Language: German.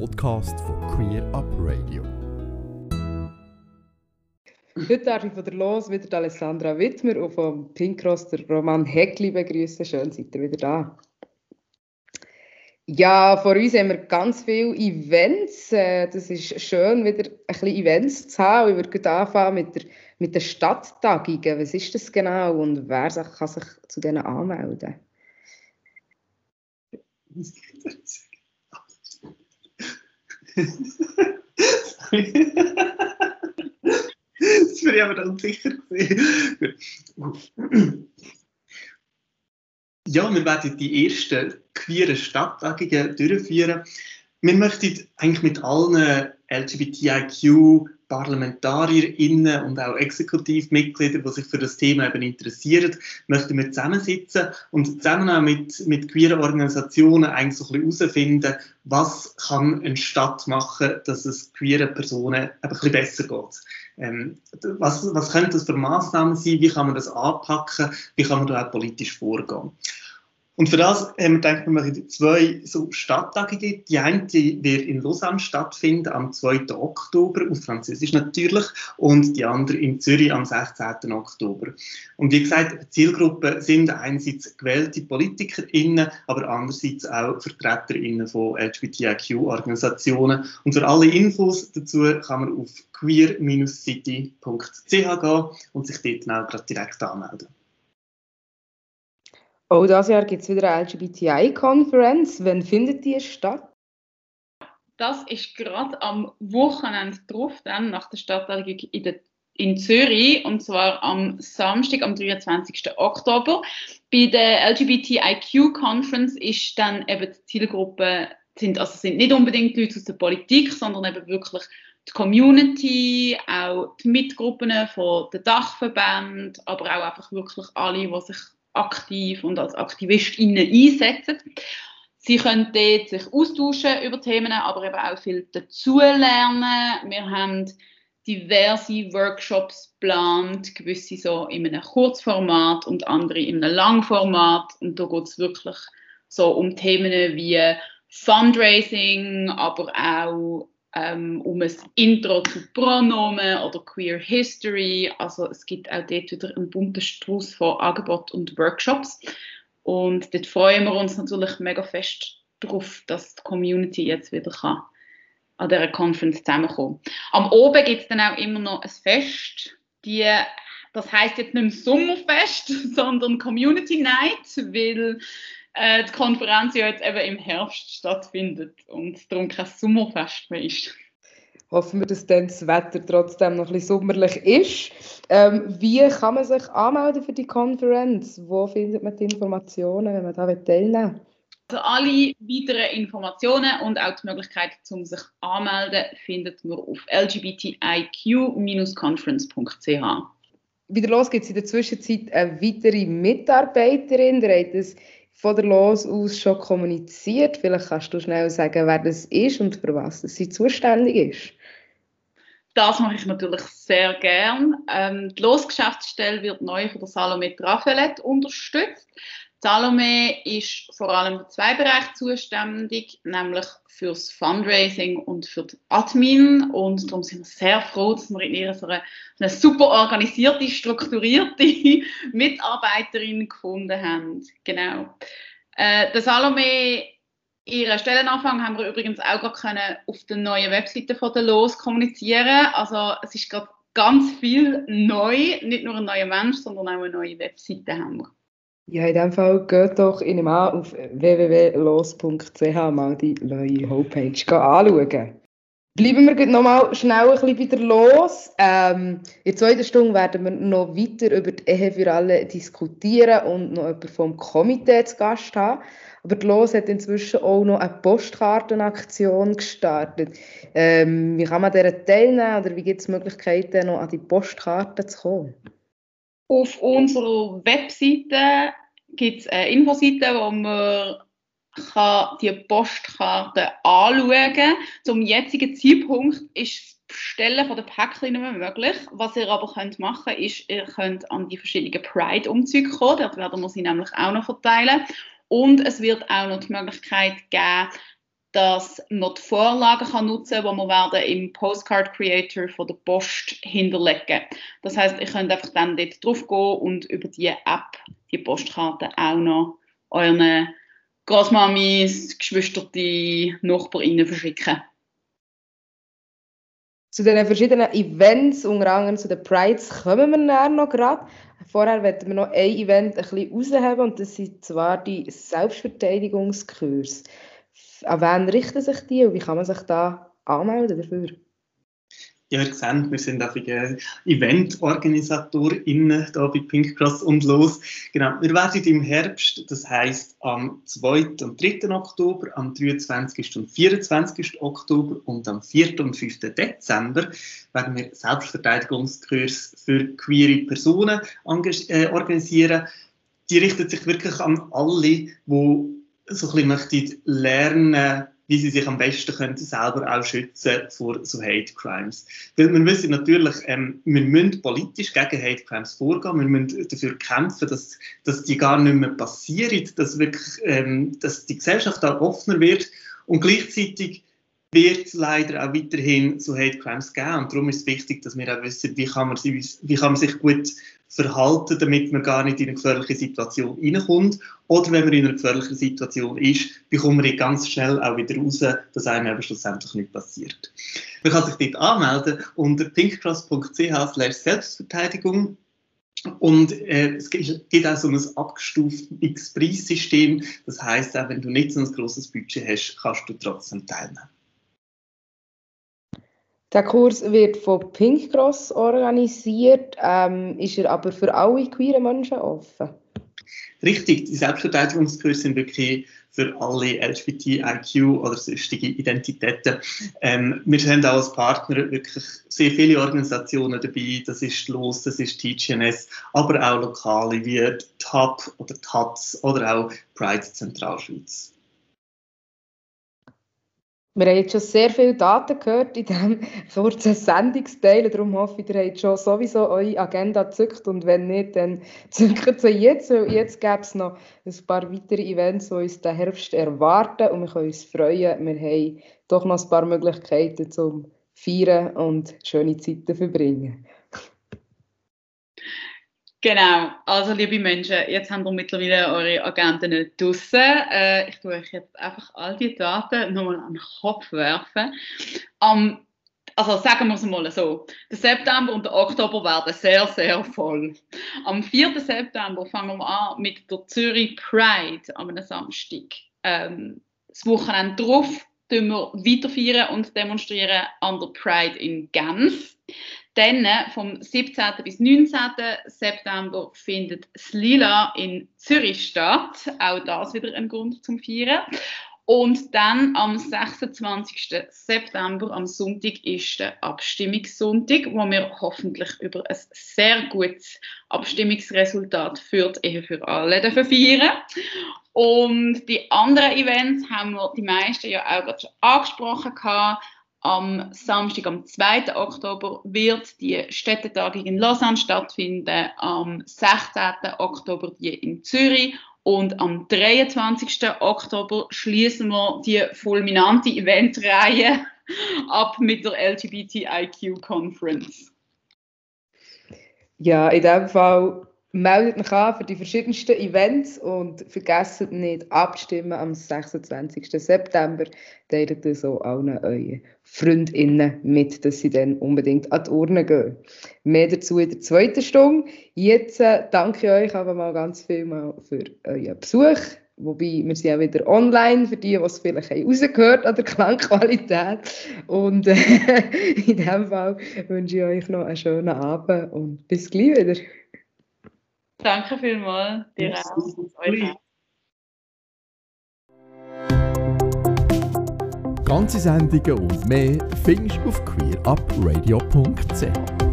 Podcast von Queer Up Radio. Heute darf ich von der Los wieder Alessandra Wittmer und vom Pinkross der Roman Heckli begrüßen. Schön, seid ihr wieder da. Ja, vor uns haben wir ganz viele Events. Äh, das ist schön, wieder ein bisschen Events zu haben. Ich würde anfangen mit, der, mit den Stadttagungen. Was ist das genau und wer kann sich zu denen anmelden? Das bin ich aber dann sicher gesehen. Ja, wir werden die ersten queeren Stadttagungen durchführen. Wir möchten eigentlich mit allen LGBTIQ ParlamentarierInnen und auch Exekutivmitglieder, die sich für das Thema eben interessieren, möchten wir zusammensitzen und zusammen auch mit, mit queeren Organisationen eigentlich so ein bisschen herausfinden, was kann eine Stadt machen, dass es queeren Personen ein bisschen besser geht. Ähm, was, was könnte das für Maßnahmen sein? Wie kann man das anpacken? Wie kann man da auch politisch vorgehen? Und für das haben wir gedacht, wir machen zwei so Stadttagungen. Die eine wird in Lausanne stattfinden am 2. Oktober, auf Französisch natürlich, und die andere in Zürich am 16. Oktober. Und wie gesagt, Zielgruppen sind einerseits gewählte PolitikerInnen, aber andererseits auch VertreterInnen von LGBTIQ-Organisationen. Und für alle Infos dazu kann man auf queer-city.ch gehen und sich dort auch direkt anmelden. Oh, dieses Jahr gibt es wieder eine LGBTI-Konferenz. Wann findet die statt? Das ist gerade am Wochenende drauf, dann nach der Stadtregung in, in Zürich, und zwar am Samstag, am 23. Oktober. Bei der LGBTIQ-Conference ist dann eben die Zielgruppe, sind, also sind nicht unbedingt Leute aus der Politik, sondern eben wirklich die Community, auch die Mitgruppen von den Dachverbänden, aber auch einfach wirklich alle, die sich aktiv und als AktivistInnen einsetzen. Sie können dort sich austauschen über Themen, aber eben auch viel dazulernen. Wir haben diverse Workshops geplant, gewisse so in einem Kurzformat und andere in einem Langformat. Und da geht es wirklich so um Themen wie Fundraising, aber auch ähm, um ein Intro zu Pronomen oder Queer History. Also es gibt auch dort wieder einen bunten Strauß von Angeboten und Workshops. Und dort freuen wir uns natürlich mega fest darauf, dass die Community jetzt wieder kann an dieser Conference zusammenkommen. Am Oben gibt es dann auch immer noch ein Fest. Die, das heißt jetzt nicht Sommerfest, sondern Community Night, weil äh, die Konferenz ja jetzt eben im Herbst stattfindet und darum kein Sommerfest mehr ist. Hoffen wir, dass dann das Wetter trotzdem noch ein bisschen sommerlich ist. Ähm, wie kann man sich anmelden für die Konferenz? Wo findet man die Informationen, wenn man da teilnehmen will? Also alle weiteren Informationen und auch die Möglichkeit, um sich anmelden, findet man auf lgbtiq-conference.ch. Wieder los gibt es in der Zwischenzeit eine weitere Mitarbeiterin. Der hat es von der Los aus schon kommuniziert? Vielleicht kannst du schnell sagen, wer das ist und für was sie zuständig ist. Das mache ich natürlich sehr gern. Ähm, die Losgeschäftsstelle wird neu von der Salome Trafelet unterstützt. Salome ist vor allem für zwei Bereiche zuständig, nämlich fürs Fundraising und für die Admin. Und darum sind wir sehr froh, dass wir in ihr so eine, eine super organisierte, strukturierte Mitarbeiterin gefunden haben. Genau. Äh, der Salome, ihren Stellenanfang haben wir übrigens auch gerade auf der neuen Webseite von der Los kommunizieren. Also es ist gerade ganz viel neu, nicht nur ein neuer Mensch, sondern auch eine neue Webseite haben wir. Ja, in dem Fall geht doch in dem auf www.los.ch mal die neue Homepage anschauen. Bleiben wir noch mal schnell ein bisschen wieder los. Ähm, in der zweiten Stunde werden wir noch weiter über die Ehe für alle diskutieren und noch jemanden vom Komitee zu Gast haben. Aber die Los hat inzwischen auch noch eine Postkartenaktion gestartet. Ähm, wie kann man daran teilnehmen oder wie gibt es Möglichkeiten, noch an die Postkarten zu kommen? Auf unserer Webseite gibt es eine Infoseite, wo man kann die Postkarte anschauen. Zum jetzigen Zeitpunkt ist das Bestellen von der Päckchen nicht mehr möglich. Was ihr aber könnt machen könnt, ist, ihr könnt an die verschiedenen Pride-Umzüge kommen. Dort werden wir sie nämlich auch noch verteilen. Und es wird auch noch die Möglichkeit geben, dass man die Vorlagen kann nutzen kann, die wir im Postcard Creator von der Post hinterlegen. Das heißt, ihr könnt einfach dann dort drauf gehen und über die App die Postkarte auch noch euren Großmamis, Geschwister, Nachbarinnen verschicken. Zu den verschiedenen Events, unter anderem zu den Prides, kommen wir dann noch gerade. Vorher werden wir noch ein Event ein bisschen rausheben und das sind zwar die Selbstverteidigungskurse. An wen richten sich die und wie kann man sich da anmelden dafür? Ihr seht, wir sind auch EventorganisatorInnen hier bei Pink Cross und los. Genau, wir werden im Herbst, das heisst am 2. und 3. Oktober, am 23. und 24. Oktober und am 4. und 5. Dezember werden wir Selbstverteidigungskurs für queere Personen äh, organisieren. Die richtet sich wirklich an alle, die so ein bisschen lernen wie sie sich am besten können selber auch schützen vor so Hate Crimes. Weil wir wissen natürlich, ähm, wir müssen politisch gegen Hate Crimes vorgehen, wir müssen dafür kämpfen, dass, dass die gar nicht mehr passieren, dass, wirklich, ähm, dass die Gesellschaft da offener wird und gleichzeitig wird es leider auch weiterhin so Hate Crimes geben und darum ist es wichtig, dass wir auch wissen, wie kann man, wie kann man sich gut verhalten, damit man gar nicht in eine gefährliche Situation reinkommt. Oder wenn man in einer gefährlichen Situation ist, bekommt man ganz schnell auch wieder raus, dass einem aber schlussendlich nicht passiert. Man kann sich dort anmelden unter pinkcross.ch Selbstverteidigung. Und äh, es gibt auch so ein abgestuftes Preissystem. Das heißt, auch wenn du nicht so ein grosses Budget hast, kannst du trotzdem teilnehmen. Der Kurs wird von Pink Cross organisiert, ähm, ist er aber für alle queeren Menschen offen? Richtig, die Selbstverteidigungskurse sind wirklich für alle LGBTIQ oder sonstige Identitäten. Ähm, wir haben auch als Partner wirklich sehr viele Organisationen dabei. Das ist LOS, das ist TGNS, aber auch lokale wie TAP oder TATS oder auch Pride Zentralschweiz. Wir haben jetzt schon sehr viele Daten gehört in diesem kurzen Sendungsteil. Darum hoffe ich, ihr habt schon sowieso eure Agenda gezückt. Und wenn nicht, dann zückt sie jetzt. Weil jetzt gäbe es noch ein paar weitere Events, die uns den Herbst erwarten. Und wir können uns freuen. Wir haben doch noch ein paar Möglichkeiten zum Feiern und schöne Zeiten verbringen. Genau, also liebe Menschen, jetzt haben wir mittlerweile eure Agenten draussen. Äh, ich tue euch jetzt einfach all die Daten nochmal an den Kopf werfen. Um, also sagen wir es mal so, der September und der Oktober werden sehr, sehr voll. Am 4. September fangen wir an mit der Zürich Pride am Samstag. Ähm, das Wochenende drauf wir weiter feiern und demonstrieren an der Pride in Genf. Dann vom 17. bis 19. September findet das Lila in Zürich statt. Auch das wieder ein Grund zum Feiern. Und dann am 26. September, am Sonntag, ist der Abstimmungssonntag, wo wir hoffentlich über ein sehr gutes Abstimmungsresultat führt, eher für alle feiern. Und die anderen Events haben wir die meisten ja auch gerade schon angesprochen. Gehabt. Am Samstag, am 2. Oktober, wird die Städtetagung in Lausanne stattfinden. Am 16. Oktober die in Zürich. Und am 23. Oktober schließen wir die fulminante Eventreihe ab mit der LGBTIQ Conference. Ja, in dem Fall meldet euch an für die verschiedensten Events und vergesst nicht abzustimmen am 26. September. Teilt das auch allen euren FreundInnen mit, dass sie dann unbedingt an die Urne gehen. Mehr dazu in der zweiten Stunde. Jetzt äh, danke ich euch aber mal ganz viel mal für euren Besuch. Wobei, wir sind ja wieder online, für die, die es vielleicht rausgehört an der Klangqualität. Und äh, in diesem Fall wünsche ich euch noch einen schönen Abend und bis gleich wieder. Danke vielmals. Dir auch. Ganze Sendungen und mehr findest du auf queerupradio.ch.